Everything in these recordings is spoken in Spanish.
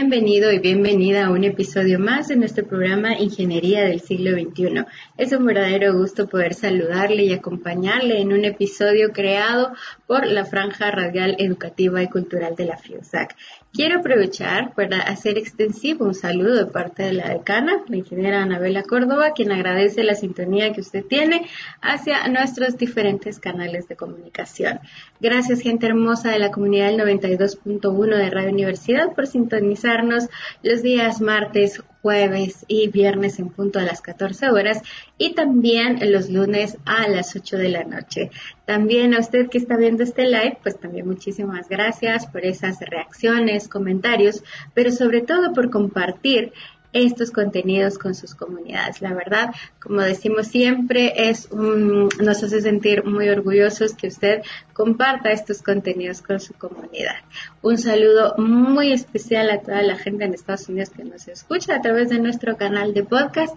Bienvenido y bienvenida a un episodio más de nuestro programa Ingeniería del siglo XXI. Es un verdadero gusto poder saludarle y acompañarle en un episodio creado por la Franja Radial Educativa y Cultural de la FIUSAC. Quiero aprovechar para hacer extensivo un saludo de parte de la decana, la ingeniera Anabela Córdoba, quien agradece la sintonía que usted tiene hacia nuestros diferentes canales de comunicación. Gracias, gente hermosa de la comunidad del 92.1 de Radio Universidad, por sintonizarnos los días martes, jueves y viernes en punto a las 14 horas y también los lunes a las 8 de la noche. También a usted que está viendo este live, pues también muchísimas gracias por esas reacciones, comentarios, pero sobre todo por compartir estos contenidos con sus comunidades. La verdad, como decimos siempre, es un, nos hace sentir muy orgullosos que usted comparta estos contenidos con su comunidad. Un saludo muy especial a toda la gente en Estados Unidos que nos escucha a través de nuestro canal de podcast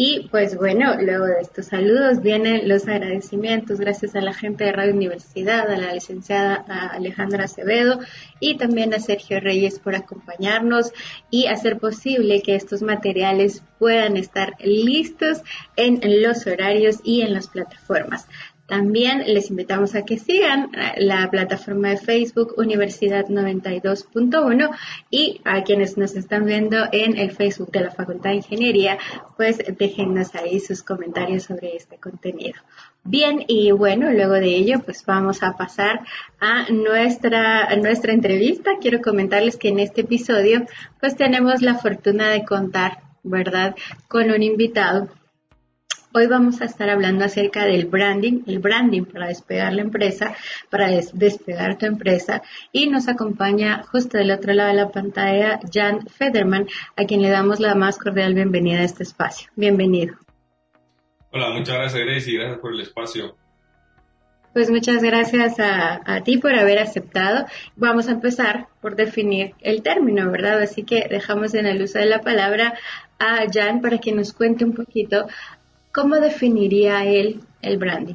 y pues bueno, luego de estos saludos vienen los agradecimientos gracias a la gente de Radio Universidad, a la licenciada Alejandra Acevedo y también a Sergio Reyes por acompañarnos y hacer posible que estos materiales puedan estar listos en los horarios y en las plataformas. También les invitamos a que sigan eh, la plataforma de Facebook Universidad 92.1 y a quienes nos están viendo en el Facebook de la Facultad de Ingeniería, pues déjennos ahí sus comentarios sobre este contenido. Bien, y bueno, luego de ello, pues vamos a pasar a nuestra, a nuestra entrevista. Quiero comentarles que en este episodio, pues tenemos la fortuna de contar, ¿verdad?, con un invitado Hoy vamos a estar hablando acerca del branding, el branding para despegar la empresa, para despegar tu empresa. Y nos acompaña justo del otro lado de la pantalla Jan Federman, a quien le damos la más cordial bienvenida a este espacio. Bienvenido. Hola, muchas gracias Grace y gracias por el espacio. Pues muchas gracias a, a, ti por haber aceptado. Vamos a empezar por definir el término, ¿verdad? Así que dejamos en el uso de la palabra a Jan para que nos cuente un poquito ¿Cómo definiría él el branding?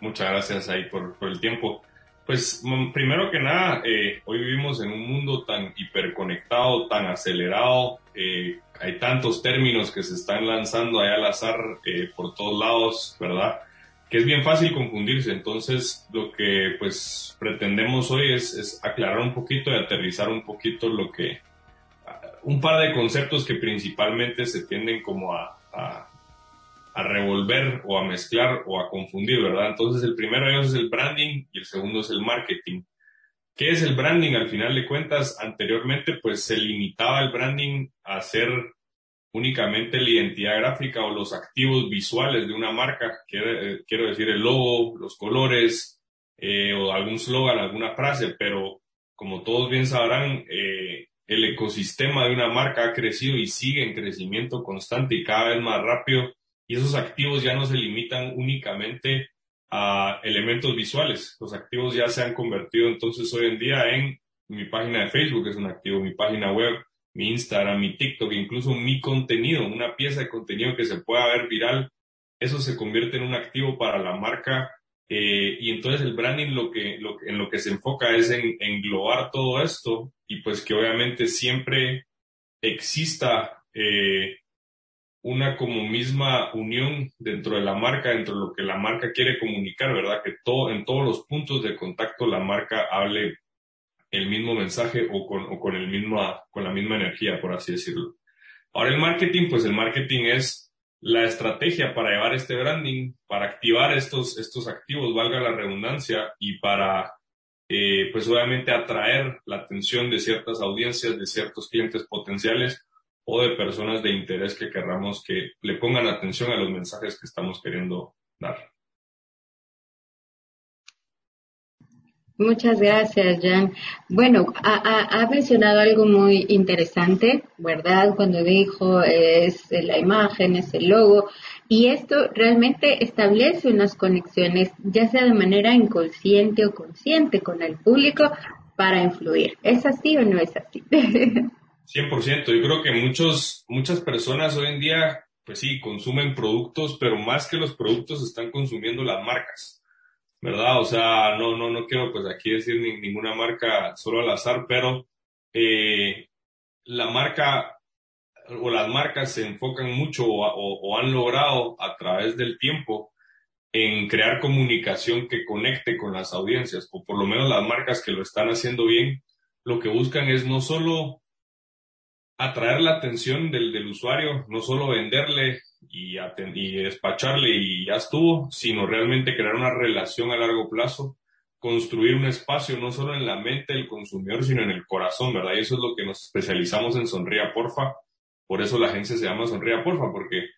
Muchas gracias ahí por, el tiempo. Pues mm, primero que nada, eh, hoy vivimos en un mundo tan hiperconectado, tan acelerado, eh, hay tantos términos que se están lanzando ahí al azar eh, por todos lados, ¿verdad? Que es bien fácil confundirse. Entonces, lo que pues pretendemos hoy es, es aclarar un poquito y aterrizar un poquito lo que, un par de conceptos que principalmente se tienden como a, a a revolver o a mezclar o a confundir, ¿verdad? Entonces el primero de ellos es el branding y el segundo es el marketing. ¿Qué es el branding? Al final de cuentas, anteriormente pues se limitaba el branding a ser únicamente la identidad gráfica o los activos visuales de una marca, quiero, quiero decir el logo, los colores eh, o algún slogan, alguna frase, pero como todos bien sabrán, eh, el ecosistema de una marca ha crecido y sigue en crecimiento constante y cada vez más rápido y esos activos ya no se limitan únicamente a elementos visuales. Los activos ya se han convertido entonces hoy en día en mi página de Facebook es un activo, mi página web, mi Instagram, mi TikTok, incluso mi contenido, una pieza de contenido que se pueda ver viral, eso se convierte en un activo para la marca eh, y entonces el branding lo que, lo, en lo que se enfoca es en englobar todo esto y pues que obviamente siempre exista eh, una como misma unión dentro de la marca, dentro de lo que la marca quiere comunicar, ¿verdad? Que todo, en todos los puntos de contacto la marca hable el mismo mensaje o con, o con, el mismo, con la misma energía, por así decirlo. Ahora el marketing, pues el marketing es la estrategia para llevar este branding, para activar estos, estos activos, valga la redundancia, y para, eh, pues obviamente atraer la atención de ciertas audiencias, de ciertos clientes potenciales o de personas de interés que querramos que le pongan atención a los mensajes que estamos queriendo dar. Muchas gracias, Jan. Bueno, ha, mencionado algo muy interesante, ¿verdad? Cuando dijo es la imagen, es el logo, y esto realmente establece unas conexiones, ya sea de manera inconsciente o consciente, con el público para influir. ¿Es así o no es así? 100%. Yo creo que muchos, muchas personas hoy en día, pues sí, consumen productos, pero más que los productos están consumiendo las marcas, ¿verdad? O sea, no, no, no quiero pues aquí decir ninguna marca solo al azar, pero eh, la marca o las marcas se enfocan mucho o, han logrado a través del tiempo en crear comunicación que conecte con las audiencias, o por lo menos las marcas que lo están haciendo bien, lo que buscan es no solo atraer la atención del, del usuario, no solo venderle y, y despacharle y ya estuvo, sino realmente crear una relación a largo plazo, construir un espacio no solo en la mente del consumidor, sino en el corazón, ¿verdad? Y eso es lo que nos especializamos en Sonría Porfa. Por eso la agencia se llama Sonría Porfa, porque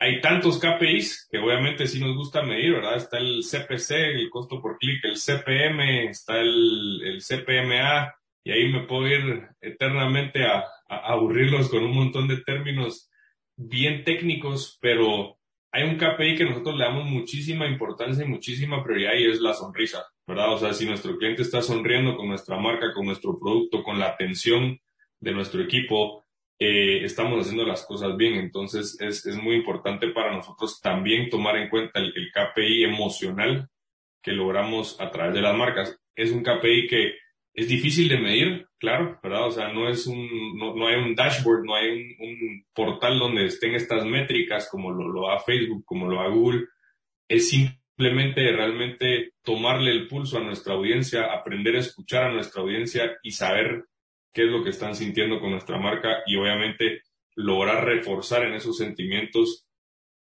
hay tantos KPIs que obviamente sí nos gusta medir, ¿verdad? Está el CPC, el costo por clic, el CPM, está el, el CPMA, y ahí me puedo ir eternamente a, aburrirlos con un montón de términos bien técnicos, pero hay un KPI que nosotros le damos muchísima importancia y muchísima prioridad y es la sonrisa, ¿verdad? O sea, si nuestro cliente está sonriendo con nuestra marca, con nuestro producto, con la atención de nuestro equipo, eh, estamos haciendo las cosas bien. Entonces es, es, muy importante para nosotros también tomar en cuenta el, el KPI emocional que logramos a través de las marcas. Es un KPI que es difícil de medir, claro, ¿verdad? O sea, no es un, no, no hay un dashboard, no hay un, portal donde estén estas métricas como lo, lo da Facebook, como lo da Google. Es simplemente realmente tomarle el pulso a nuestra audiencia, aprender a escuchar a nuestra audiencia y saber qué es lo que están sintiendo con nuestra marca y obviamente lograr reforzar en esos sentimientos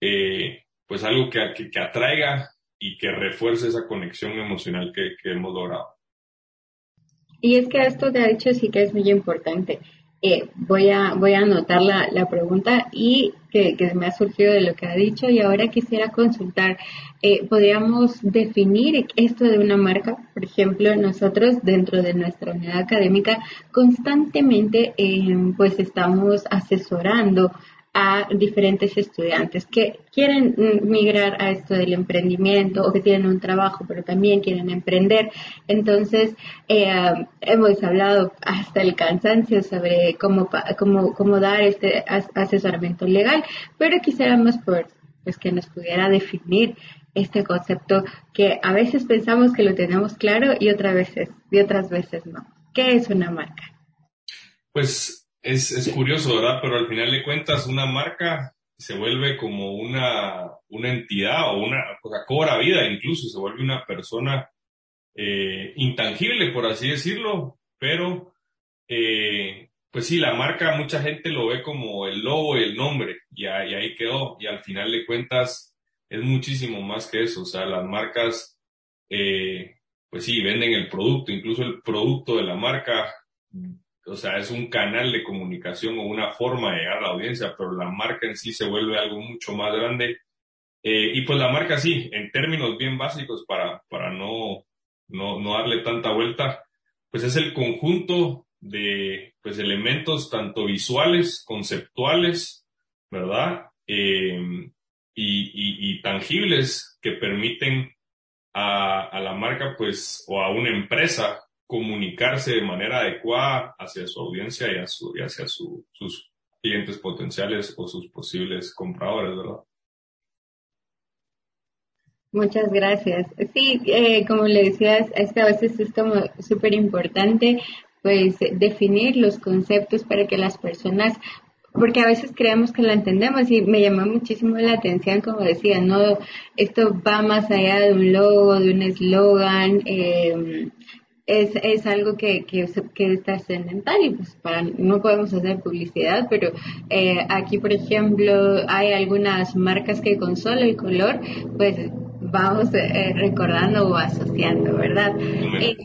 eh, pues algo que, que, que, atraiga y que refuerce esa conexión emocional que, que hemos logrado. Y es que esto te ha dicho sí que es muy importante. Eh, voy a voy a anotar la, la pregunta y que, que, me ha surgido de lo que ha dicho y ahora quisiera consultar eh, podríamos definir esto de una marca por ejemplo nosotros dentro de nuestra unidad académica constantemente eh, pues estamos asesorando a diferentes estudiantes que quieren migrar a esto del emprendimiento o que tienen un trabajo pero también quieren emprender. Entonces, eh, hemos hablado hasta el cansancio sobre cómo, cómo, cómo dar este asesoramiento legal, pero quisiéramos por, pues, que nos pudiera definir este concepto que a veces pensamos que lo tenemos claro y otras veces, y otras veces no. ¿Qué es una marca? Pues es, es curioso, ¿verdad? Pero al final de cuentas, una marca se vuelve como una, una entidad o una, o sea, cobra vida incluso, se vuelve una persona eh, intangible, por así decirlo, pero eh, pues sí, la marca mucha gente lo ve como el logo y el nombre, y, ahí, y ahí quedó, y al final de cuentas es muchísimo más que eso, o sea, las marcas, eh, pues sí, venden el producto, incluso el producto de la marca o sea, es un canal de comunicación o una forma de llegar a la audiencia, pero la marca en sí se vuelve algo mucho más grande. Eh, y pues la marca sí, en términos bien básicos para, para no, no, no darle tanta vuelta, pues es el conjunto de pues elementos tanto visuales, conceptuales, ¿verdad? Eh, y, y, tangibles que permiten a, a la marca pues o a una empresa comunicarse de manera adecuada hacia su audiencia y, hacia sus clientes potenciales o sus posibles compradores, ¿verdad? Muchas gracias. Sí, eh, como le decías, es que a veces es como súper importante pues definir los conceptos para que las personas porque a veces creemos que lo entendemos y me llamó muchísimo la atención, como decía, no, esto va más allá de un logo, de un eslogan, eh, es, es algo que, que, que es trascendental y pues para, no podemos hacer publicidad, pero eh, aquí, por ejemplo, hay algunas marcas que con solo el color, pues vamos eh, recordando o asociando, ¿verdad? Eh,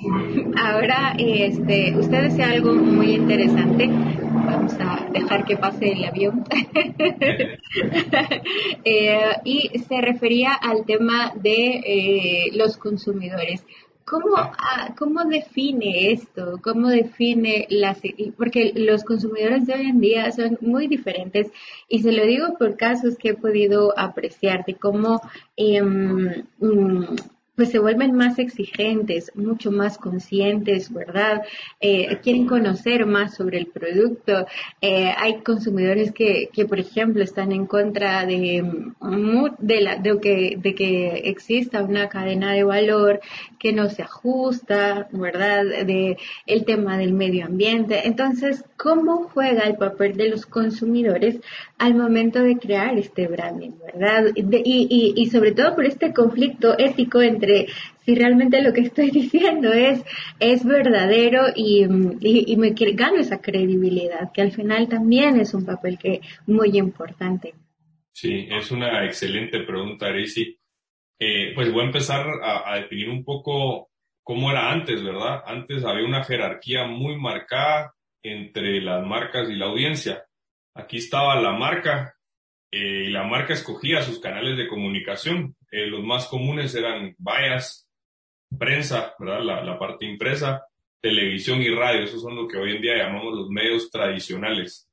ahora, este, usted decía algo muy interesante. Vamos a dejar que pase el avión. eh, y se refería al tema de los consumidores. ¿Cómo, ah, ¿Cómo define esto? ¿Cómo define las... Porque los consumidores de hoy en día son muy diferentes y se lo digo por casos que he podido apreciar de cómo eh, pues se vuelven más exigentes, mucho más conscientes, ¿verdad? Eh, quieren conocer más sobre el producto. Eh, hay consumidores que, que, por ejemplo, están en contra de, de, la, que, de que exista una cadena de valor que no se ajusta, ¿verdad? De el tema del medio ambiente. Entonces, cómo juega el papel de los consumidores al momento de crear este branding, ¿verdad? y, y, sobre todo por este conflicto ético entre si realmente lo que estoy diciendo es, es verdadero y, y, me gano esa credibilidad, que al final también es un papel que muy importante. Sí, es una excelente pregunta, Arisi. Eh, pues voy a empezar a, a definir un poco cómo era antes, ¿verdad? Antes había una jerarquía muy marcada entre las marcas y la audiencia. Aquí estaba la marca eh, y la marca escogía sus canales de comunicación. Eh, los más comunes eran vallas, prensa. La, parte impresa, televisión y radio. Esos son lo que hoy en día llamamos los medios tradicionales.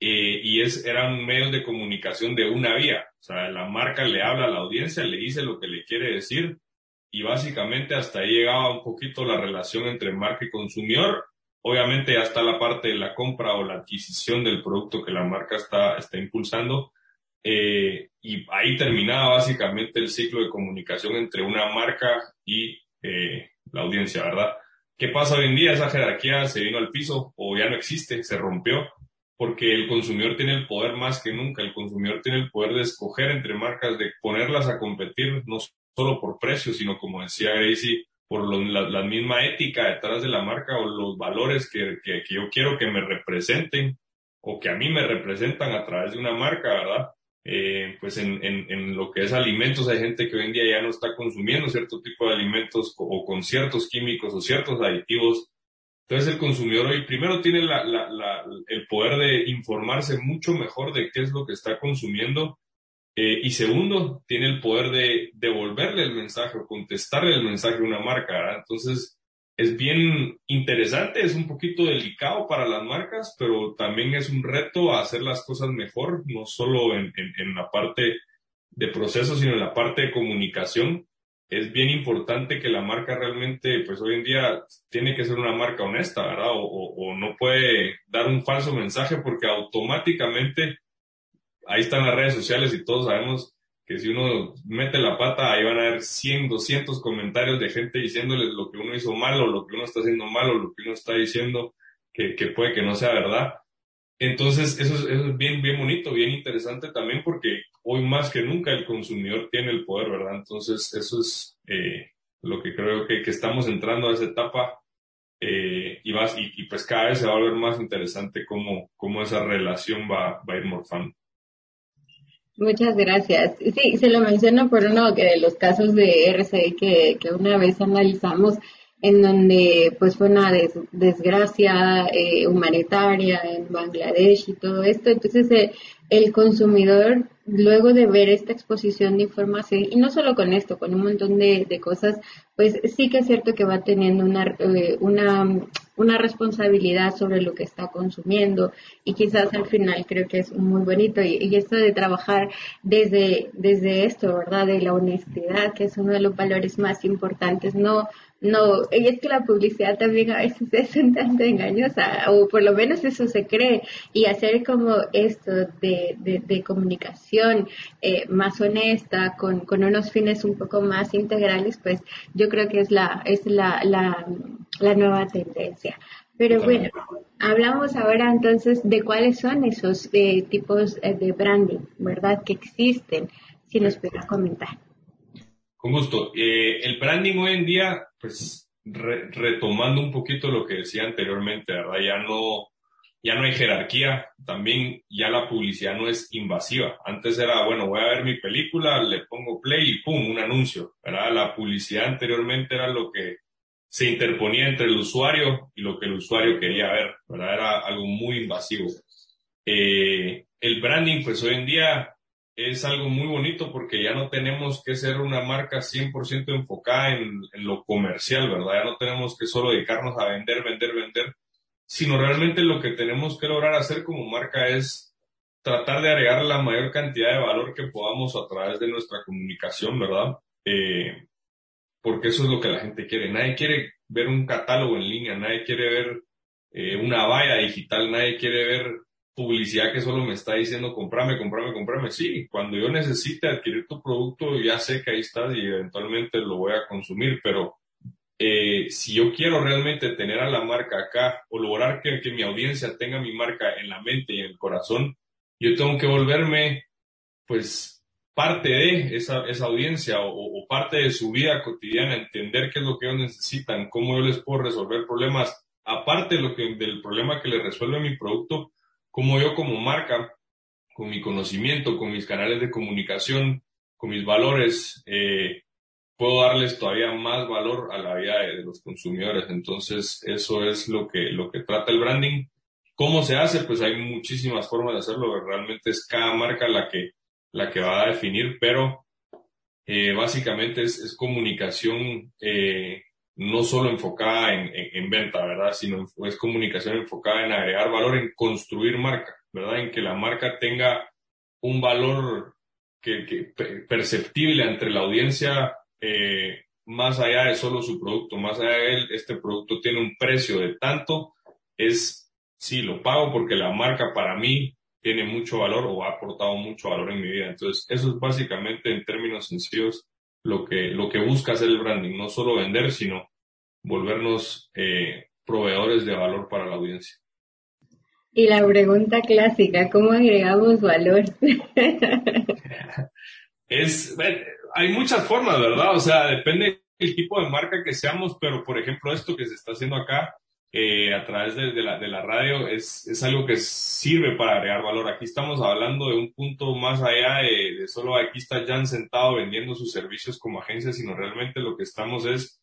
Eh, y eran medios de comunicación de una vía. O sea, la marca le habla a la audiencia, le dice lo que le quiere decir y básicamente hasta ahí llegaba un poquito la relación entre marca y consumidor. Obviamente ya está la parte de la compra o la adquisición del producto que la marca está, está impulsando. Eh, y ahí terminaba básicamente el ciclo de comunicación entre una marca y eh, la audiencia, ¿verdad? ¿Qué pasa hoy en día? Esa jerarquía se vino al piso o ya no existe, se rompió, porque el consumidor tiene el poder más que nunca. El consumidor tiene el poder de escoger entre marcas, de ponerlas a competir, no solo por precio, sino como decía Gracie, por la, misma ética detrás de la marca o los valores que, que, yo quiero que me representen o que a mí me representan a través de una marca, ¿verdad? Eh, pues en, en, en, lo que es alimentos hay gente que hoy en día ya no está consumiendo cierto tipo de alimentos o, con ciertos químicos o ciertos aditivos. Entonces el consumidor hoy primero tiene la, la, el poder de informarse mucho mejor de qué es lo que está consumiendo eh, y segundo, tiene el poder de devolverle el mensaje o contestarle el mensaje a una marca. Entonces, es bien interesante, es un poquito delicado para las marcas, pero también es un reto a hacer las cosas mejor, no solo en, en, la parte de proceso, sino en la parte de comunicación. Es bien importante que la marca realmente, pues hoy en día tiene que ser una marca honesta, ¿verdad? O no puede dar un falso mensaje porque automáticamente ahí están las redes sociales y todos sabemos que si uno mete la pata, ahí van a haber 100, 200 comentarios de gente diciéndoles lo que uno hizo mal o lo que uno está haciendo mal o lo que uno está diciendo que, puede que no sea verdad. Entonces, eso es, bien, bien bonito, bien interesante también porque hoy más que nunca el consumidor tiene el poder, ¿verdad? Entonces, eso es eh, lo que creo que, que, estamos entrando a esa etapa eh, y, vas, y, pues cada vez se va a ver más interesante cómo, cómo esa relación va, va a ir morfando. Muchas gracias. Sí, se lo menciono por uno que de los casos de RCI que, que una vez analizamos en donde pues fue una desgracia eh, humanitaria en Bangladesh y todo esto. Entonces eh, el consumidor, luego de ver esta exposición de información, y no solo con esto, con un montón de, cosas, pues sí que es cierto que va teniendo una, eh, una, una responsabilidad sobre lo que está consumiendo y quizás al final creo que es muy bonito. Y, y, esto de trabajar desde, desde esto, ¿verdad? De la honestidad, que es uno de los valores más importantes, no no, y es que la publicidad también a veces es un tanto engañosa, o por lo menos eso se cree, y hacer como esto de, de, comunicación eh, más honesta, con, con unos fines un poco más integrales, pues yo creo que es la, es la, la, la nueva tendencia. Pero bueno, hablamos ahora entonces de cuáles son esos eh, tipos eh, de branding, ¿verdad? Que existen, si nos puedes comentar. Con gusto. Eh, el branding hoy en día, pues retomando un poquito lo que decía anteriormente, ¿verdad? Ya no, ya no hay jerarquía, también ya la publicidad no es invasiva. Antes era, bueno, voy a ver mi película, le pongo play y pum, un anuncio, ¿verdad? La publicidad anteriormente era lo que se interponía entre el usuario y lo que el usuario quería ver, ¿verdad? Era algo muy invasivo. Eh, el branding, pues hoy en día es algo muy bonito porque ya no tenemos que ser una marca 100% enfocada en, lo comercial, ¿verdad? Ya no tenemos que solo dedicarnos a vender, vender, vender, sino realmente lo que tenemos que lograr hacer como marca es tratar de agregar la mayor cantidad de valor que podamos a través de nuestra comunicación, ¿verdad? Eh, porque eso es lo que la gente quiere. Nadie quiere ver un catálogo en línea, nadie quiere ver eh, una valla digital, nadie quiere ver publicidad que solo me está diciendo comprame, comprame, comprame. Sí, cuando yo necesite adquirir tu producto, ya sé que ahí estás y eventualmente lo voy a consumir, pero eh, si yo quiero realmente tener a la marca acá o lograr que, mi audiencia tenga mi marca en la mente y en el corazón, yo tengo que volverme, pues, parte de esa, esa audiencia o, parte de su vida cotidiana, entender qué es lo que ellos necesitan, cómo yo les puedo resolver problemas, aparte de lo que, del problema que les resuelve mi producto, cómo yo como marca, con mi conocimiento, con mis canales de comunicación, con mis valores, eh, puedo darles todavía más valor a la vida de, los consumidores. Entonces, eso es lo que, lo que trata el branding. ¿Cómo se hace? Pues hay muchísimas formas de hacerlo. Realmente es cada marca la que, la que va a definir, pero eh, básicamente es, comunicación eh, no solo enfocada en, en, venta, ¿verdad? Sino es comunicación enfocada en agregar valor, en construir marca, ¿verdad? En que la marca tenga un valor que, que perceptible entre la audiencia eh, más allá de solo su producto, más allá de él, este producto tiene un precio de tanto, es, sí, lo pago porque la marca para mí tiene mucho valor o ha aportado mucho valor en mi vida. Entonces, eso es básicamente en términos sencillos lo que, lo que busca hacer el branding, no solo vender, sino volvernos eh, proveedores de valor para la audiencia. Y la pregunta clásica, ¿cómo agregamos valor? es, hay muchas formas, ¿verdad? O sea, depende del tipo de marca que seamos, pero por ejemplo, esto que se está haciendo acá eh, a través de, la, de la radio es, es algo que sirve para agregar valor. Aquí estamos hablando de un punto más allá de, de solo aquí está Jan sentado vendiendo sus servicios como agencia, sino realmente lo que estamos es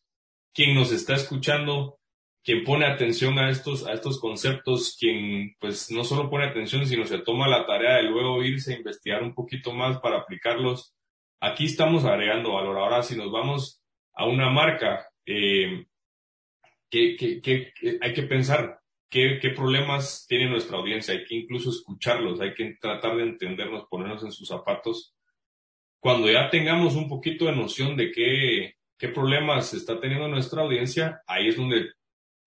quien nos está escuchando, quien pone atención a estos, a estos conceptos, quien pues no solo pone atención, sino se toma la tarea de luego irse a investigar un poquito más para aplicarlos Aquí estamos agregando valor. Ahora, si nos vamos a una marca, eh, que, hay que pensar qué, qué problemas tiene nuestra audiencia, hay que incluso escucharlos, hay que tratar de entendernos, ponernos en sus zapatos. Cuando ya tengamos un poquito de noción de qué, qué problemas está teniendo nuestra audiencia, ahí es donde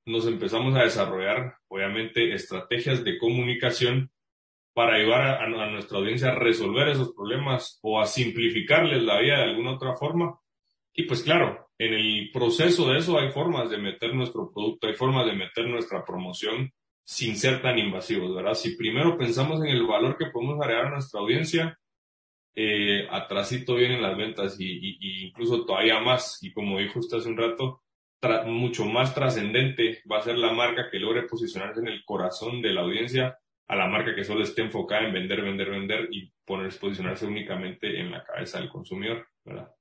nos empezamos a desarrollar, obviamente, estrategias de comunicación para ayudar a, nuestra audiencia a resolver esos problemas o a simplificarles la vida de alguna otra forma. Y pues claro, en el proceso de eso hay formas de meter nuestro producto, hay formas de meter nuestra promoción sin ser tan invasivos, ¿verdad? Si primero pensamos en el valor que podemos agregar a nuestra audiencia, eh, atrasito vienen las ventas y, incluso todavía más. Y como dijo usted hace un rato, mucho más trascendente va a ser la marca que logre posicionarse en el corazón de la audiencia a la marca que solo esté enfocada en vender, vender, vender y poner, posicionarse únicamente en la cabeza del consumidor, ¿verdad?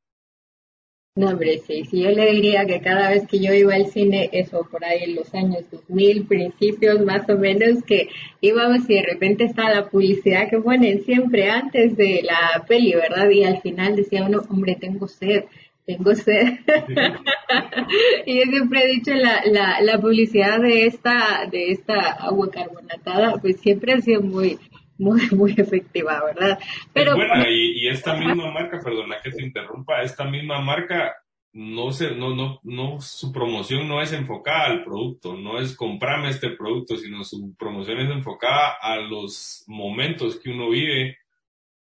No, hombre, sí, sí, yo le diría que cada vez que yo iba al cine, eso por ahí en los años 2000, principios más o menos, que íbamos y de repente estaba la publicidad que ponen siempre antes de la peli, ¿verdad? Y al final decía uno, hombre, tengo sed, tengo sed. y yo siempre he dicho la, la, la publicidad de esta, de esta agua carbonatada, pues siempre ha sido muy, muy, muy efectiva, ¿verdad? Pero y, y, esta misma marca, perdona que te interrumpa, esta misma marca no se, no, no, no, su promoción no es enfocada al producto, no es comprarme este producto, sino su promoción es enfocada a los momentos que uno vive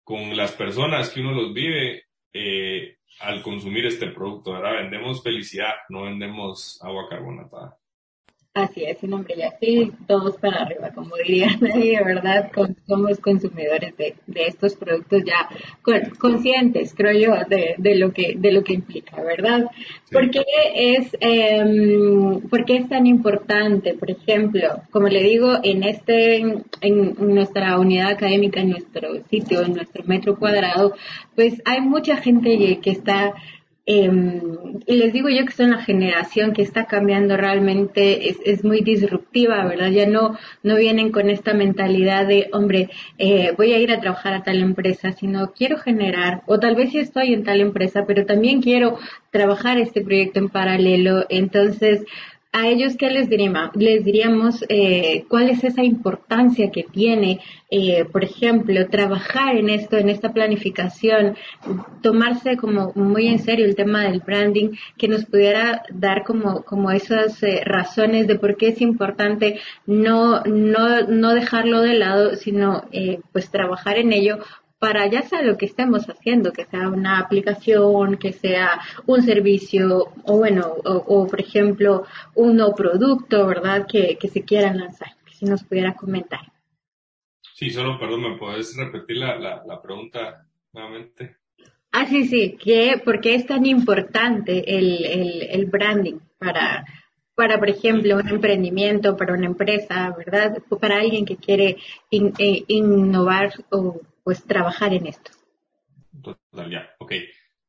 con las personas que uno los vive eh, al consumir este producto, ¿verdad? Vendemos felicidad, no vendemos agua carbonatada. Así es, un hombre, y así todos para arriba, como dirían ahí, de verdad, somos consumidores de, estos productos ya conscientes, creo yo, de, lo que de lo que implica, ¿verdad? ¿Por qué es em, por es tan importante, por ejemplo, como le digo, en este en nuestra unidad académica, en nuestro sitio, en nuestro metro cuadrado, pues hay mucha gente que está Em, y les digo yo que son la generación que está cambiando realmente, es, es, muy disruptiva, ¿verdad? Ya no, no vienen con esta mentalidad de, hombre, eh, voy a ir a trabajar a tal empresa, sino quiero generar, o tal vez sí estoy en tal empresa, pero también quiero trabajar este proyecto en paralelo. Entonces, a ellos, ¿qué les diríamos? Les diríamos eh, cuál es esa importancia que tiene, eh, por ejemplo, trabajar en esto, en esta planificación, tomarse como muy en serio el tema del branding, que nos pudiera dar como, como esas eh, razones de por qué es importante no, no, no dejarlo de lado, sino pues trabajar en ello para ya sea lo que estemos haciendo, que sea una aplicación, que sea un servicio o bueno, o, por ejemplo un nuevo producto, ¿verdad? Que, que se quieran lanzar. Si nos pudiera comentar. Sí, solo, perdón, ¿me puedes repetir la, la, pregunta nuevamente? Ah, sí, sí, ¿Qué, ¿por qué es tan importante el, el, el branding para, para, por ejemplo, un emprendimiento, para una empresa, ¿verdad? Para alguien que quiere eh, innovar o pues trabajar en esto. Total, ya, ok.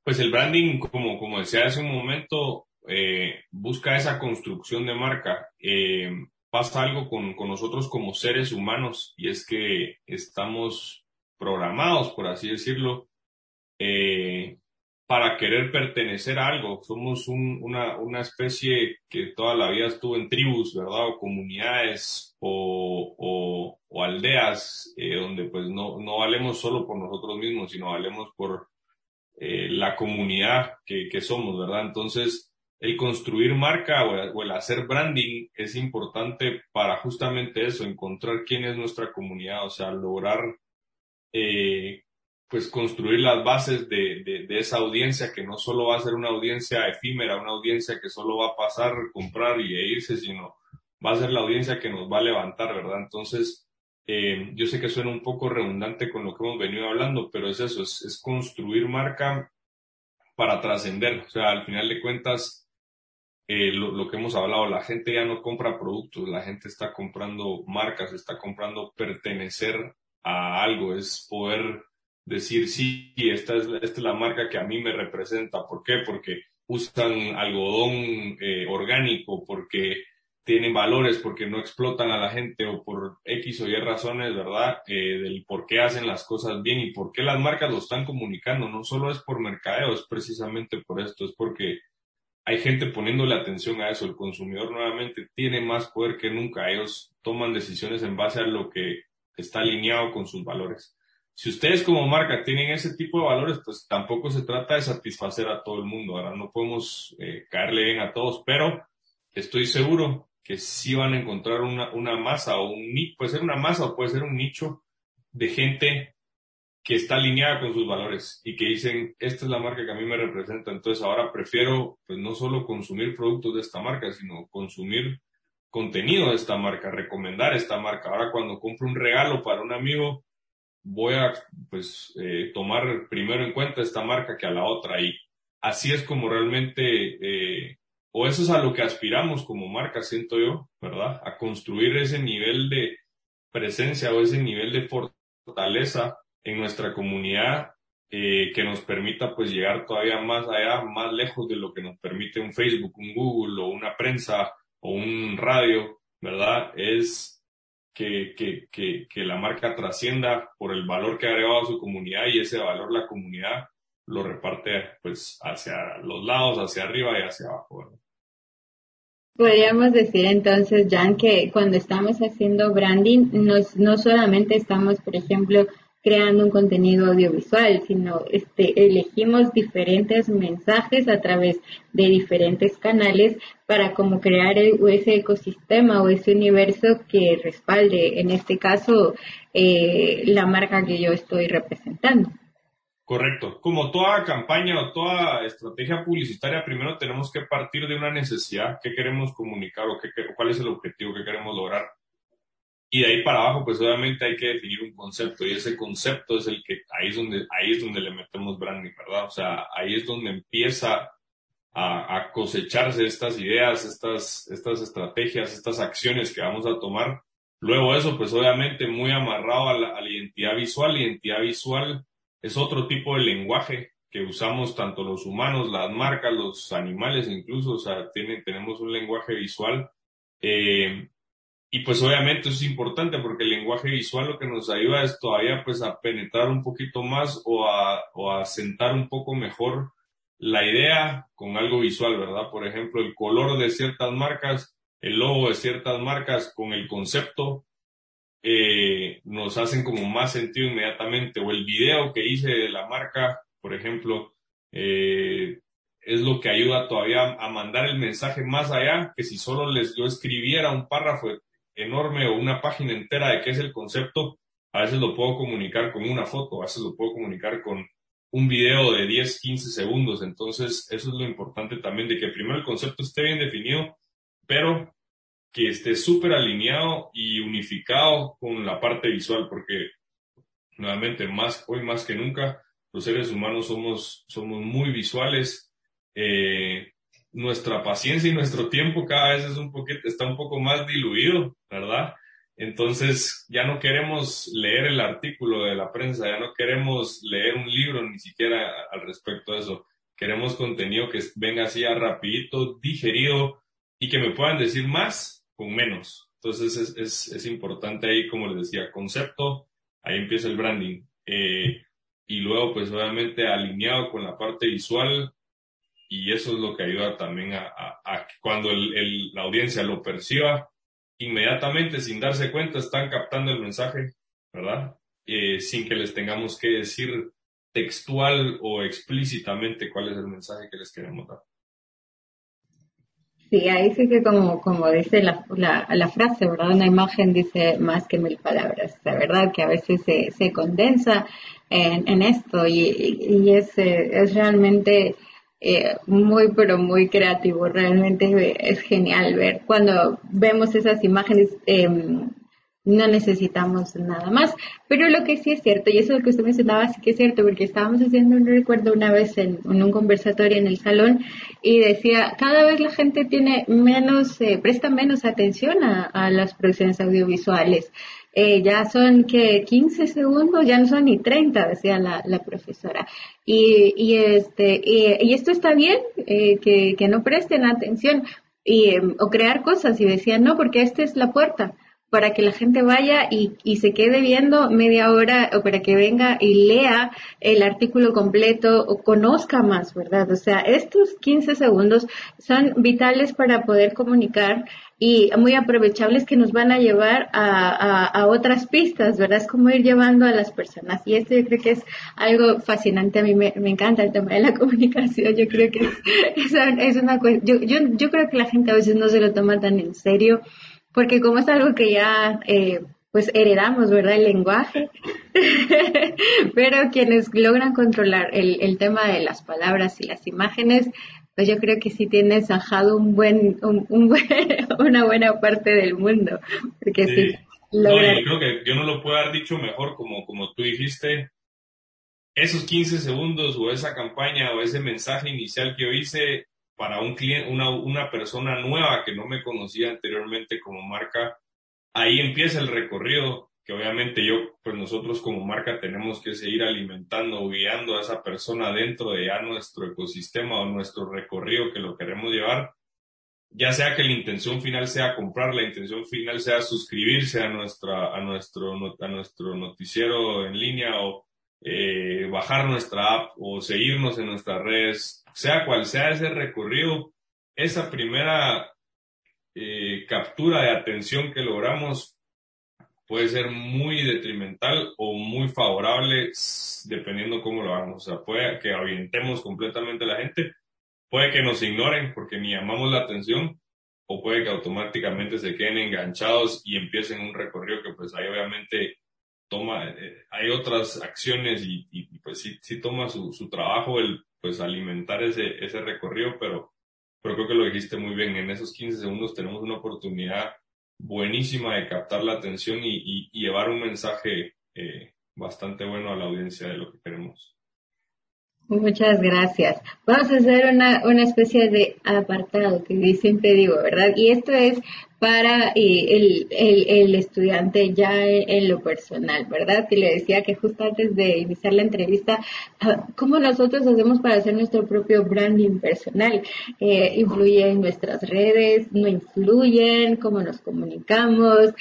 Pues el branding, como, como decía hace un momento, eh, busca esa construcción de marca. Eh, pasa algo con, nosotros como seres humanos y es que estamos programados, por así decirlo, eh, para querer pertenecer a algo. Somos una, especie que toda la vida estuvo en tribus, ¿verdad? O comunidades o, o, aldeas eh, donde pues no, no valemos solo por nosotros mismos, sino valemos por eh, la comunidad que, que somos, ¿verdad? Entonces, el construir marca o, el hacer branding es importante para justamente eso, encontrar quién es nuestra comunidad, o sea, lograr eh, pues construir las bases de, de, esa audiencia que no solo va a ser una audiencia efímera, una audiencia que solo va a pasar, comprar y e irse, sino va a ser la audiencia que nos va a levantar, ¿verdad? Entonces, eh, yo sé que suena un poco redundante con lo que hemos venido hablando, pero es eso, es, es construir marca para trascender, o sea, al final de cuentas, eh, lo, que hemos hablado, la gente ya no compra productos, la gente está comprando marcas, está comprando pertenecer a algo, es poder decir, sí, esta es, esta es la marca que a mí me representa. ¿Por qué? Porque usan algodón eh, orgánico, porque tienen valores, porque no explotan a la gente o por X o Y razones, ¿verdad? Eh, del por qué hacen las cosas bien y por qué las marcas lo están comunicando. No solo es por mercadeo, es precisamente por esto, es porque hay gente poniéndole atención a eso. El consumidor nuevamente tiene más poder que nunca. Ellos toman decisiones en base a lo que está alineado con sus valores. Si ustedes como marca tienen ese tipo de valores, pues tampoco se trata de satisfacer a todo el mundo. Ahora no podemos eh, caerle bien a todos, pero estoy seguro que sí van a encontrar una, una masa o un nicho, puede ser una masa o puede ser un nicho de gente que está alineada con sus valores y que dicen, esta es la marca que a mí me representa, entonces ahora prefiero pues no solo consumir productos de esta marca, sino consumir contenido de esta marca, recomendar esta marca. Ahora cuando compro un regalo para un amigo, voy a pues eh, tomar primero en cuenta esta marca que a la otra y así es como realmente, eh, o eso es a lo que aspiramos como marca, siento yo, ¿verdad? A construir ese nivel de presencia o ese nivel de fortaleza en nuestra comunidad eh, que nos permita pues llegar todavía más allá, más lejos de lo que nos permite un Facebook, un Google o una prensa o un radio, ¿verdad? Es que, que, que, que la marca trascienda por el valor que ha agregado a su comunidad y ese valor la comunidad lo reparte pues hacia los lados, hacia arriba y hacia abajo. Podríamos decir entonces, Jan, que cuando estamos haciendo branding, no, no solamente estamos, por ejemplo, creando un contenido audiovisual, sino este, elegimos diferentes mensajes a través de diferentes canales para como crear ese ecosistema o ese universo que respalde, en este caso, eh, la marca que yo estoy representando. Correcto. Como toda campaña o toda estrategia publicitaria, primero tenemos que partir de una necesidad, qué queremos comunicar o qué, cuál es el objetivo que queremos lograr. Y de ahí para abajo, pues obviamente hay que definir un concepto y ese concepto es el que ahí es donde, ahí es donde le metemos branding, ¿verdad? O sea, ahí es donde empieza a, a cosecharse estas ideas, estas, estas estrategias, estas acciones que vamos a tomar. Luego eso, pues obviamente muy amarrado a la, a identidad visual. La identidad visual es otro tipo de lenguaje que usamos tanto los humanos, las marcas, los animales incluso, o sea, tiene, tenemos un lenguaje visual eh, y pues obviamente es importante porque el lenguaje visual lo que nos ayuda es todavía pues a penetrar un poquito más o a, o a sentar un poco mejor la idea con algo visual, ¿verdad? Por ejemplo, el color de ciertas marcas, el logo de ciertas marcas con el concepto eh, nos hacen como más sentido inmediatamente. O el video que hice de la marca, por ejemplo, eh, es lo que ayuda todavía a mandar el mensaje más allá que si solo les yo escribiera un párrafo enorme o una página entera de qué es el concepto, a veces lo puedo comunicar con una foto, a veces lo puedo comunicar con un video de 10, 15 segundos. Entonces, eso es lo importante también, de que primero el concepto esté bien definido, pero que esté súper alineado y unificado con la parte visual, porque nuevamente, más, hoy más que nunca, los seres humanos somos, somos muy visuales. Eh, nuestra paciencia y nuestro tiempo cada vez es un poquito, está un poco más diluido, ¿verdad? Entonces ya no queremos leer el artículo de la prensa, ya no queremos leer un libro ni siquiera al respecto de eso. Queremos contenido que venga así a rapidito, digerido y que me puedan decir más con menos. Entonces es, es, es importante ahí, como les decía, concepto, ahí empieza el branding. Eh, y luego pues obviamente alineado con la parte visual y eso es lo que ayuda también a, cuando el, la audiencia lo perciba inmediatamente, sin darse cuenta, están captando el mensaje, ¿verdad? Eh, sin que les tengamos que decir textual o explícitamente cuál es el mensaje que les queremos dar. Sí, ahí sí que como, como dice la, la, frase, ¿verdad? Una imagen dice más que mil palabras. La verdad que a veces se, se condensa en, en esto y, y es, eh, es realmente eh, muy, pero muy creativo. Realmente es genial ver cuando vemos esas imágenes. Em, no necesitamos nada más. Pero lo que sí es cierto, y eso es lo que usted mencionaba, sí que es cierto, porque estábamos haciendo un recuerdo una vez en, un conversatorio en el salón y decía, cada vez la gente tiene menos, eh, presta menos atención a, a las producciones audiovisuales. Eh, ya son que 15 segundos, ya no son ni 30, decía la, la profesora. Y, y este, y, esto está bien, eh, que, que no presten atención y, em, o crear cosas. Y decía, no, porque esta es la puerta para que la gente vaya y, y, se quede viendo media hora o para que venga y lea el artículo completo o conozca más, ¿verdad? O sea, estos 15 segundos son vitales para poder comunicar y muy aprovechables que nos van a llevar a, a, otras pistas, ¿verdad? Es como ir llevando a las personas. Y esto yo creo que es algo fascinante. A mí me, me encanta el tema de la comunicación. Yo creo que es, es una yo, yo, yo creo que la gente a veces no se lo toma tan en serio, porque como es algo que ya, eh, pues heredamos, ¿verdad? El lenguaje. Pero quienes logran controlar el, el tema de las palabras y las imágenes, pues yo creo que sí tienes ajado un buen, un, una buena parte del mundo. Porque sí. no, yo creo que yo no lo puedo haber dicho mejor como, como tú dijiste. Esos 15 segundos o esa campaña o ese mensaje inicial que yo hice para un cliente, una, una persona nueva que no me conocía anteriormente como marca, ahí empieza el recorrido que obviamente yo, pues nosotros como marca tenemos que seguir alimentando, guiando a esa persona dentro de ya nuestro ecosistema o nuestro recorrido que lo queremos llevar, ya sea que la intención final sea comprar, la intención final sea suscribirse a nuestra, a nuestro, a nuestro noticiero en línea o eh, bajar nuestra app o seguirnos en nuestras redes, sea cual sea ese recorrido, esa primera eh, captura de atención que logramos puede ser muy detrimental o muy favorable dependiendo cómo lo hagamos. O sea, puede que avientemos completamente a la gente, puede que nos ignoren porque ni llamamos la atención o puede que automáticamente se queden enganchados y empiecen un recorrido que pues ahí obviamente toma, eh, hay otras acciones y, y, pues sí toma su, su trabajo el pues alimentar ese, ese recorrido, pero, pero creo que lo dijiste muy bien, en esos 15 segundos tenemos una oportunidad buenísima de captar la atención y, llevar un mensaje eh, bastante bueno a la audiencia de lo que queremos. Muchas gracias. Vamos a hacer una, una especie de apartado que siempre digo, ¿verdad? Y esto es para eh, el, el, el, estudiante ya en, lo personal, ¿verdad? Que le decía que justo antes de iniciar la entrevista, ah, ¿cómo nosotros hacemos para hacer nuestro propio branding personal? Eh, ¿Influye en nuestras redes? ¿No influyen? ¿Cómo nos comunicamos?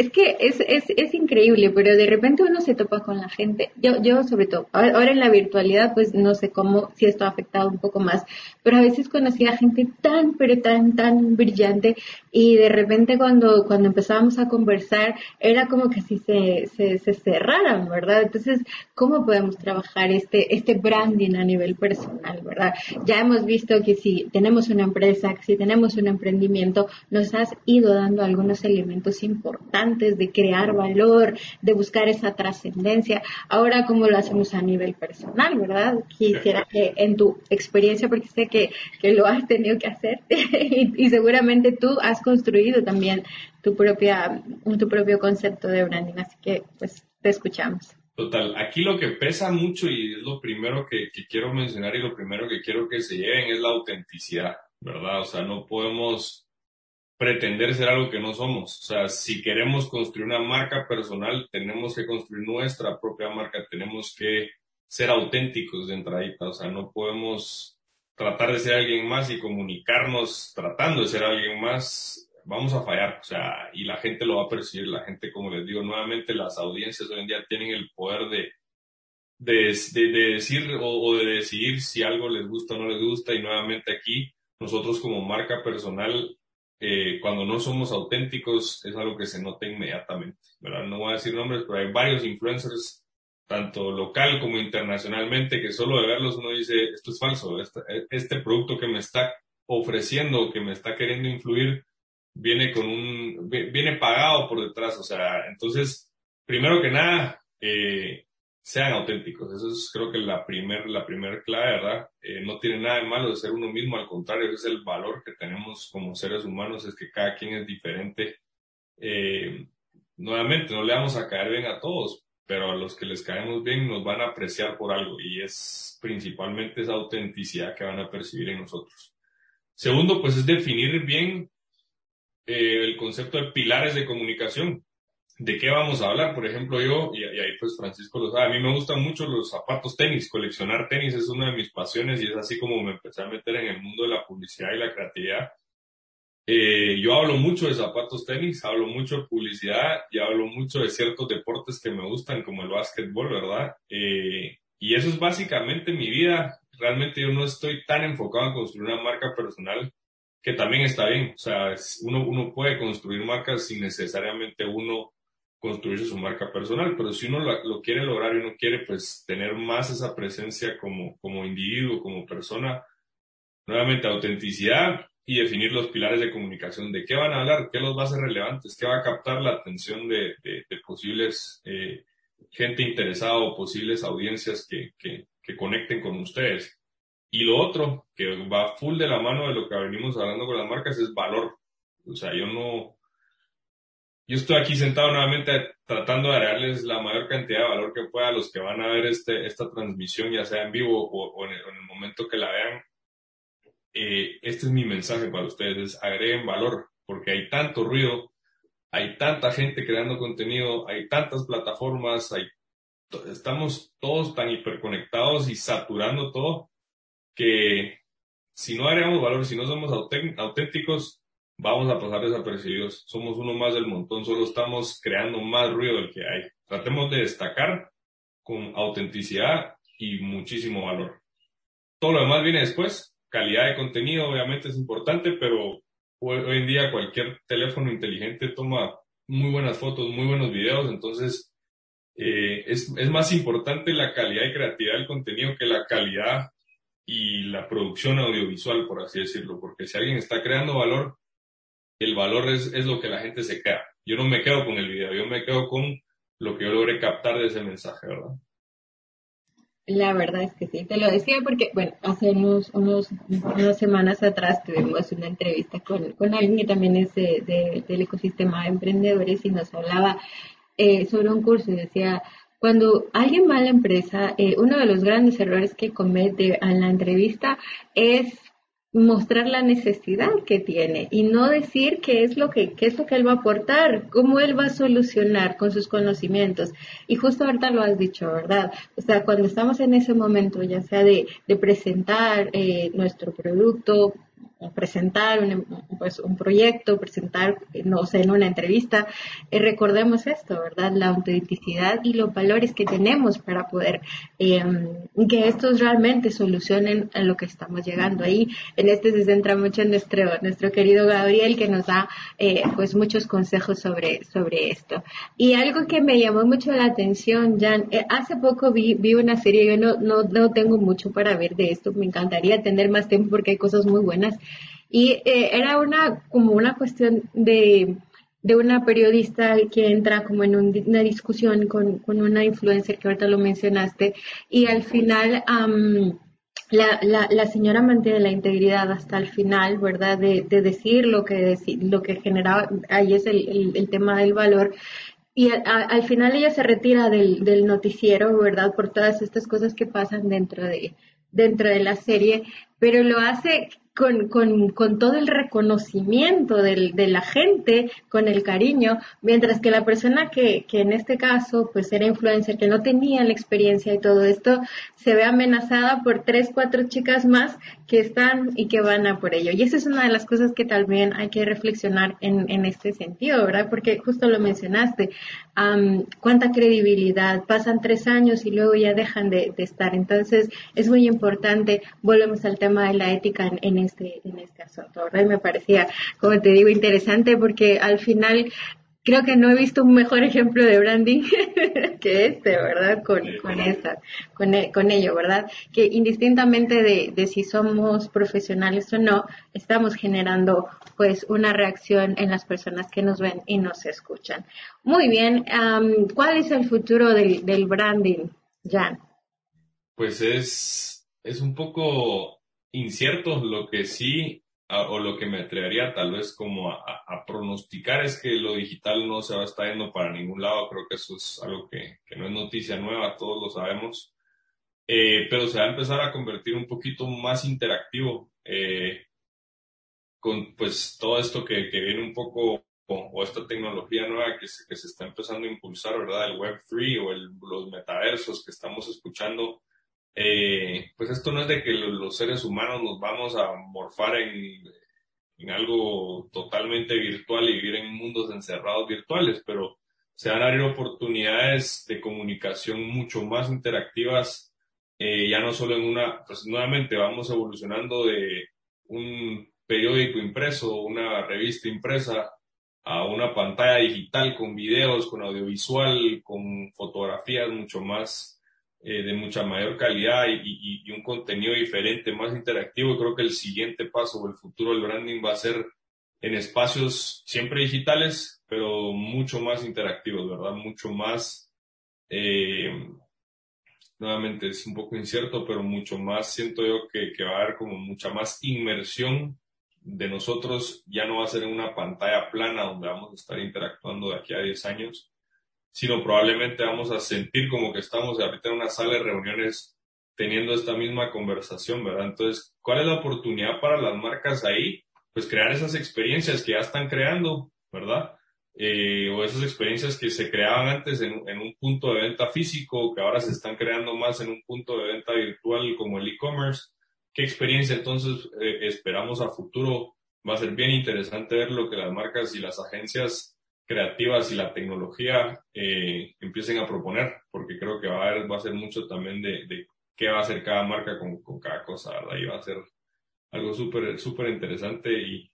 Es que es, es, es increíble, pero de repente uno se topa con la gente. Yo, yo sobre todo, ahora en la virtualidad, pues no sé cómo, si esto ha afectado un poco más, pero a veces conocí a gente tan, pero tan, tan brillante y de repente cuando, cuando empezábamos a conversar era como que si se, se, se cerraran, ¿verdad? Entonces, ¿cómo podemos trabajar este, este branding a nivel personal, ¿verdad? Ya hemos visto que si tenemos una empresa, que si tenemos un emprendimiento, nos has ido dando algunos elementos importantes relevantes, de crear valor, de buscar esa trascendencia. Ahora, ¿cómo lo hacemos a nivel personal, verdad? Quisiera que en tu experiencia, porque sé que, que lo has tenido que hacer y, y, seguramente tú has construido también tu propia, tu propio concepto de branding. Así que, pues, te escuchamos. Total, aquí lo que pesa mucho y es lo primero que, quiero mencionar y lo primero que quiero que se lleven es la autenticidad, ¿verdad? O sea, no podemos pretender ser algo que no somos. O sea, si queremos construir una marca personal, tenemos que construir nuestra propia marca, tenemos que ser auténticos de entradita, o sea, no podemos tratar de ser alguien más y comunicarnos tratando de ser alguien más. Vamos a fallar, o sea, y la gente lo va a percibir, la gente, como les digo, nuevamente las audiencias hoy en día tienen el poder de, de, de, decir o, de decidir si algo les gusta o no les gusta, y nuevamente aquí, nosotros como marca personal, eh, cuando no somos auténticos, es algo que se nota inmediatamente, ¿verdad? No voy a decir nombres, pero hay varios influencers, tanto local como internacionalmente, que solo de verlos uno dice, esto es falso, este, este producto que me está ofreciendo, que me está queriendo influir, viene con un, viene pagado por detrás, o sea, entonces, primero que nada, eh, sean auténticos, eso es creo que la primer, la primer clave, ¿verdad? Eh, no tiene nada de malo de ser uno mismo, al contrario, es el valor que tenemos como seres humanos, es que cada quien es diferente. Eh, nuevamente, no le vamos a caer bien a todos, pero a los que les caemos bien nos van a apreciar por algo y es principalmente esa autenticidad que van a percibir en nosotros. Segundo, pues es definir bien eh, el concepto de pilares de comunicación. ¿De qué vamos a hablar? Por ejemplo, yo, y, ahí pues Francisco lo sabe, a mí me gustan mucho los zapatos tenis, coleccionar tenis es una de mis pasiones y es así como me empecé a meter en el mundo de la publicidad y la creatividad. Eh, yo hablo mucho de zapatos tenis, hablo mucho de publicidad y hablo mucho de ciertos deportes que me gustan, como el básquetbol, ¿verdad? Eh, y eso es básicamente mi vida. Realmente yo no estoy tan enfocado en construir una marca personal que también está bien. O sea, uno, uno puede construir marcas sin necesariamente uno construirse su marca personal, pero si uno lo, quiere lograr y uno quiere pues tener más esa presencia como, como individuo, como persona, nuevamente autenticidad y definir los pilares de comunicación, de qué van a hablar, qué los va a ser relevantes, qué va a captar la atención de, de, posibles eh, gente interesada o posibles audiencias que, que, que conecten con ustedes. Y lo otro, que va full de la mano de lo que venimos hablando con las marcas, es valor. O sea, yo no, yo estoy aquí sentado nuevamente tratando de darles la mayor cantidad de valor que pueda a los que van a ver este, esta transmisión, ya sea en vivo o, en, el, momento que la vean. Eh, este es mi mensaje para ustedes, es agreguen valor, porque hay tanto ruido, hay tanta gente creando contenido, hay tantas plataformas, hay, estamos todos tan hiperconectados y saturando todo que si no agregamos valor, si no somos auténticos, vamos a pasar desapercibidos. Somos uno más del montón, solo estamos creando más ruido del que hay. Tratemos de destacar con autenticidad y muchísimo valor. Todo lo demás viene después. Calidad de contenido obviamente es importante, pero hoy en día cualquier teléfono inteligente toma muy buenas fotos, muy buenos videos, entonces eh, es, es más importante la calidad y creatividad del contenido que la calidad y la producción audiovisual, por así decirlo, porque si alguien está creando valor, el valor es, es lo que la gente se queda. Yo no me quedo con el video, yo me quedo con lo que yo logré captar de ese mensaje, ¿verdad? La verdad es que sí, te lo decía porque, bueno, hace unos, unos unas semanas atrás tuvimos una entrevista con, con alguien que también es de, del ecosistema de emprendedores y nos hablaba eh, sobre un curso y decía, cuando alguien va a la empresa, eh, uno de los grandes errores que comete en la entrevista es mostrar la necesidad que tiene y no decir qué es lo que qué es lo que él va a aportar, cómo él va a solucionar con sus conocimientos. Y justo ahorita lo has dicho, ¿verdad? O sea, cuando estamos en ese momento, ya sea de, de presentar eh, nuestro producto, presentar un, pues, un proyecto, presentar, no sé, en una entrevista, eh, recordemos esto, ¿verdad? La autenticidad y los valores que tenemos para poder eh, que estos realmente solucionen a lo que estamos llegando ahí. En este se centra mucho nuestro, nuestro querido Gabriel, que nos da eh, pues muchos consejos sobre, sobre esto. Y algo que me llamó mucho la atención, Jan, hace poco vi, vi una serie, yo no, no, no tengo mucho para ver de esto, me encantaría tener más tiempo porque hay cosas muy buenas y eh, era una, como una cuestión de, de una periodista que entra como en una discusión con, con, una influencer que ahorita lo mencionaste y al final la, la, señora mantiene la integridad hasta el final, ¿verdad? De, de decir lo que, lo que generaba, ahí es el, el, tema del valor. Y al final ella se retira del, del noticiero, ¿verdad? Por todas estas cosas que pasan dentro de, dentro de la serie, pero lo hace con, con, con todo el reconocimiento del, de la gente, con el cariño, mientras que la persona que, que en este caso pues era influencer, que no tenía la experiencia y todo esto, se ve amenazada por tres, cuatro chicas más que están y que van a por ello. Y esa es una de las cosas que también hay que reflexionar en, en este sentido, ¿verdad? Porque justo lo mencionaste, cuánta credibilidad, pasan tres años y luego ya dejan de, estar. Entonces es muy importante, volvemos al tema de la ética en, en este, en este asunto, ¿verdad? me parecía, como te digo, interesante porque al final creo que no he visto un mejor ejemplo de branding que este, ¿verdad? Con, con esta, con, e, con ello, ¿verdad? Que indistintamente de, de, si somos profesionales o no, estamos generando pues una reacción en las personas que nos ven y nos escuchan. Muy bien, ¿cuál es el futuro del, del branding, Jan? Pues es, es un poco incierto. Lo que sí, o lo que me atrevería tal vez como a, pronosticar es que lo digital no se va a estar yendo para ningún lado. Creo que eso es algo que, que no es noticia nueva, todos lo sabemos. Eh, pero se va a empezar a convertir un poquito más interactivo eh, con pues todo esto que, que viene un poco o, esta tecnología nueva que se, que se está empezando a impulsar, ¿verdad? El Web3 o el, los metaversos que estamos escuchando eh, pues esto no es de que los seres humanos nos vamos a morfar en, en algo totalmente virtual y vivir en mundos encerrados virtuales, pero se van a abrir oportunidades de comunicación mucho más interactivas, eh, ya no solo en una, pues nuevamente vamos evolucionando de un periódico impreso, una revista impresa, a una pantalla digital con videos, con audiovisual, con fotografías mucho más eh, de mucha mayor calidad y, un contenido diferente, más interactivo. Creo que el siguiente paso o el futuro del branding va a ser en espacios siempre digitales, pero mucho más interactivos, ¿verdad? Mucho más, eh, nuevamente es un poco incierto, pero mucho más siento yo que, que va a haber como mucha más inmersión de nosotros. Ya no va a ser en una pantalla plana donde vamos a estar interactuando de aquí a 10 años, sino probablemente vamos a sentir como que estamos ahorita en una sala de reuniones teniendo esta misma conversación, ¿verdad? Entonces, ¿cuál es la oportunidad para las marcas ahí? Pues crear esas experiencias que ya están creando, ¿verdad? Eh, o esas experiencias que se creaban antes en, un punto de venta físico, que ahora se están creando más en un punto de venta virtual como el e-commerce. ¿Qué experiencia entonces eh, esperamos a futuro? Va a ser bien interesante ver lo que las marcas y las agencias creativas y la tecnología eh, empiecen a proponer, porque creo que va a, haber, va a ser mucho también de, de qué va a hacer cada marca con, con cada cosa, ¿verdad? Y va a ser algo súper, súper interesante y,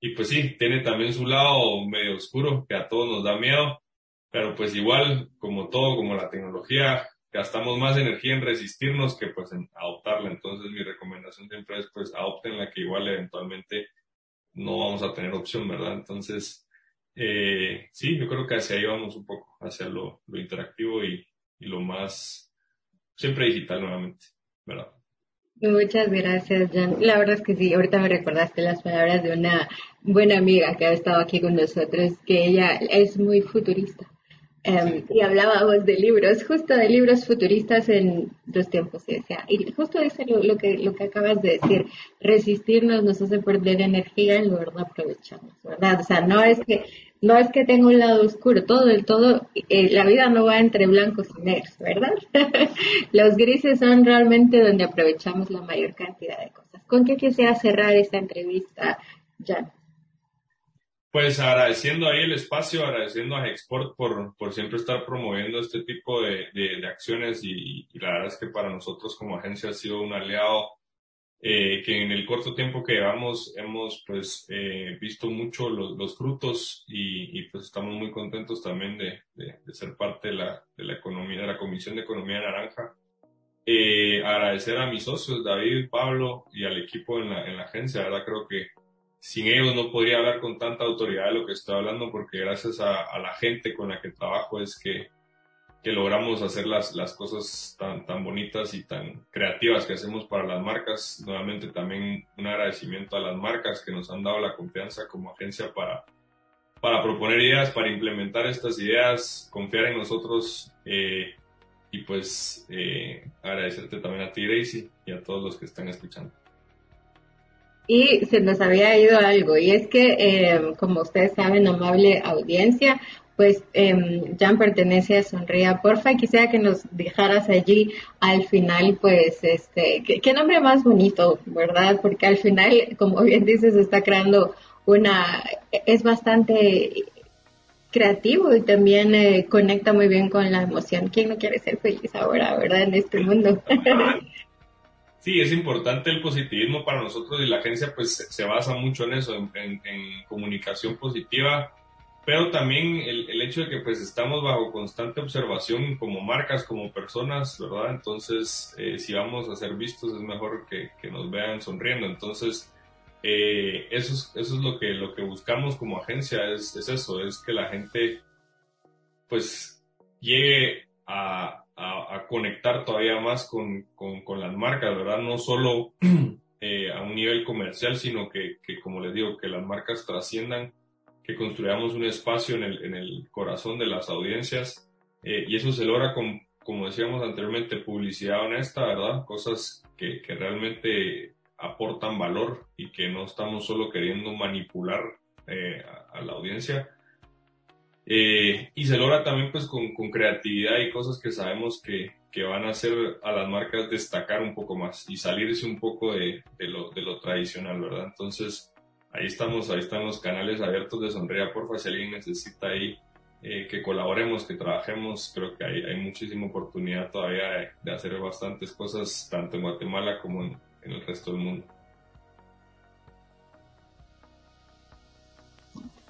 y pues sí, tiene también su lado medio oscuro que a todos nos da miedo, pero pues igual, como todo, como la tecnología, gastamos más energía en resistirnos que pues en adoptarla. Entonces mi recomendación siempre es pues adopten la que igual eventualmente no vamos a tener opción, ¿verdad? Entonces, eh, sí, yo creo que hacia ahí vamos un poco, hacia lo, interactivo y, lo más, siempre digital nuevamente. Muchas gracias, Jan. La verdad es que sí, ahorita me recordaste las palabras de una buena amiga que ha estado aquí con nosotros, que ella es muy futurista. Um, y hablábamos de libros, justo de libros futuristas en los tiempos, y decía, y justo dice lo, lo, que, lo que acabas de decir, resistirnos nos hace perder energía y lo verdad aprovechamos, ¿verdad? O sea, no es que no es que tenga un lado oscuro, todo el todo, eh, la vida no va entre blancos y negros, ¿verdad? Los grises son realmente donde aprovechamos la mayor cantidad de cosas. ¿Con qué quisiera cerrar esta entrevista, Jan? Pues agradeciendo ahí el espacio, agradeciendo a Export por, por siempre estar promoviendo este tipo de, de, acciones y, y, la verdad es que para nosotros como agencia ha sido un aliado eh, que en el corto tiempo que llevamos hemos pues eh, visto mucho los, los frutos y, y, pues estamos muy contentos también de, de, de, ser parte de la, de la economía, de la Comisión de Economía Naranja. Eh, agradecer a mis socios, David, Pablo y al equipo en la, en la agencia, ¿verdad? Creo que sin ellos no podría hablar con tanta autoridad de lo que estoy hablando porque gracias a, la gente con la que trabajo es que, que logramos hacer las, las cosas tan, tan bonitas y tan creativas que hacemos para las marcas. Nuevamente también un agradecimiento a las marcas que nos han dado la confianza como agencia para, para proponer ideas, para implementar estas ideas, confiar en nosotros eh, y pues eh, agradecerte también a ti, Gracie, y a todos los que están escuchando y se nos había ido algo, y es que, eh, como ustedes saben, amable audiencia, pues eh, Jan pertenece a Sonría Porfa quisiera que nos dejaras allí al final, pues, este, qué, nombre más bonito, ¿verdad? Porque al final, como bien dices, está creando una, es bastante creativo y también eh, conecta muy bien con la emoción. ¿Quién no quiere ser feliz ahora, verdad, en este mundo? Sí, es importante el positivismo para nosotros y la agencia pues se basa mucho en eso, en, comunicación positiva, pero también el, hecho de que pues estamos bajo constante observación como marcas, como personas, ¿verdad? Entonces, eh, si vamos a ser vistos es mejor que, nos vean sonriendo. Entonces, eh, eso, es, eso es lo que, lo que buscamos como agencia, es, es eso, es que la gente pues llegue a, a, conectar todavía más con, con, las marcas, ¿verdad? No solo eh, a un nivel comercial, sino que, que, como les digo, que las marcas trasciendan, que construyamos un espacio en el, en el corazón de las audiencias eh, y eso se logra con, como decíamos anteriormente, publicidad honesta, ¿verdad? Cosas que, que realmente aportan valor y que no estamos solo queriendo manipular eh, a la audiencia, eh, y se logra también pues con, con, creatividad y cosas que sabemos que, que, van a hacer a las marcas destacar un poco más y salirse un poco de, de, lo, de lo tradicional, ¿verdad? Entonces, ahí estamos, ahí están los canales abiertos de Sonría, porfa, si alguien necesita ahí eh, que colaboremos, que trabajemos, creo que hay, hay muchísima oportunidad todavía de, hacer bastantes cosas, tanto en Guatemala como en el resto del mundo.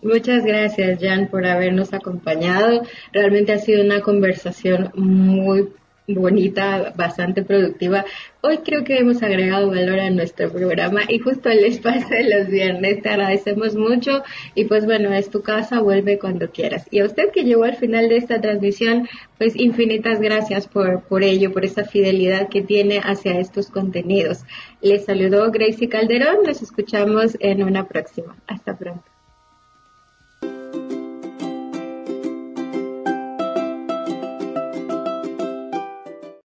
Muchas gracias, Jan, por habernos acompañado. Realmente ha sido una conversación muy bonita, bastante productiva. Hoy creo que hemos agregado valor a nuestro programa y justo el espacio de los viernes. Te agradecemos mucho y pues bueno, es tu casa, vuelve cuando quieras. Y a usted que llegó al final de esta transmisión, pues infinitas gracias por, por ello, por esa fidelidad que tiene hacia estos contenidos. Les saludó Gracie Calderón, nos escuchamos en una próxima. Hasta pronto.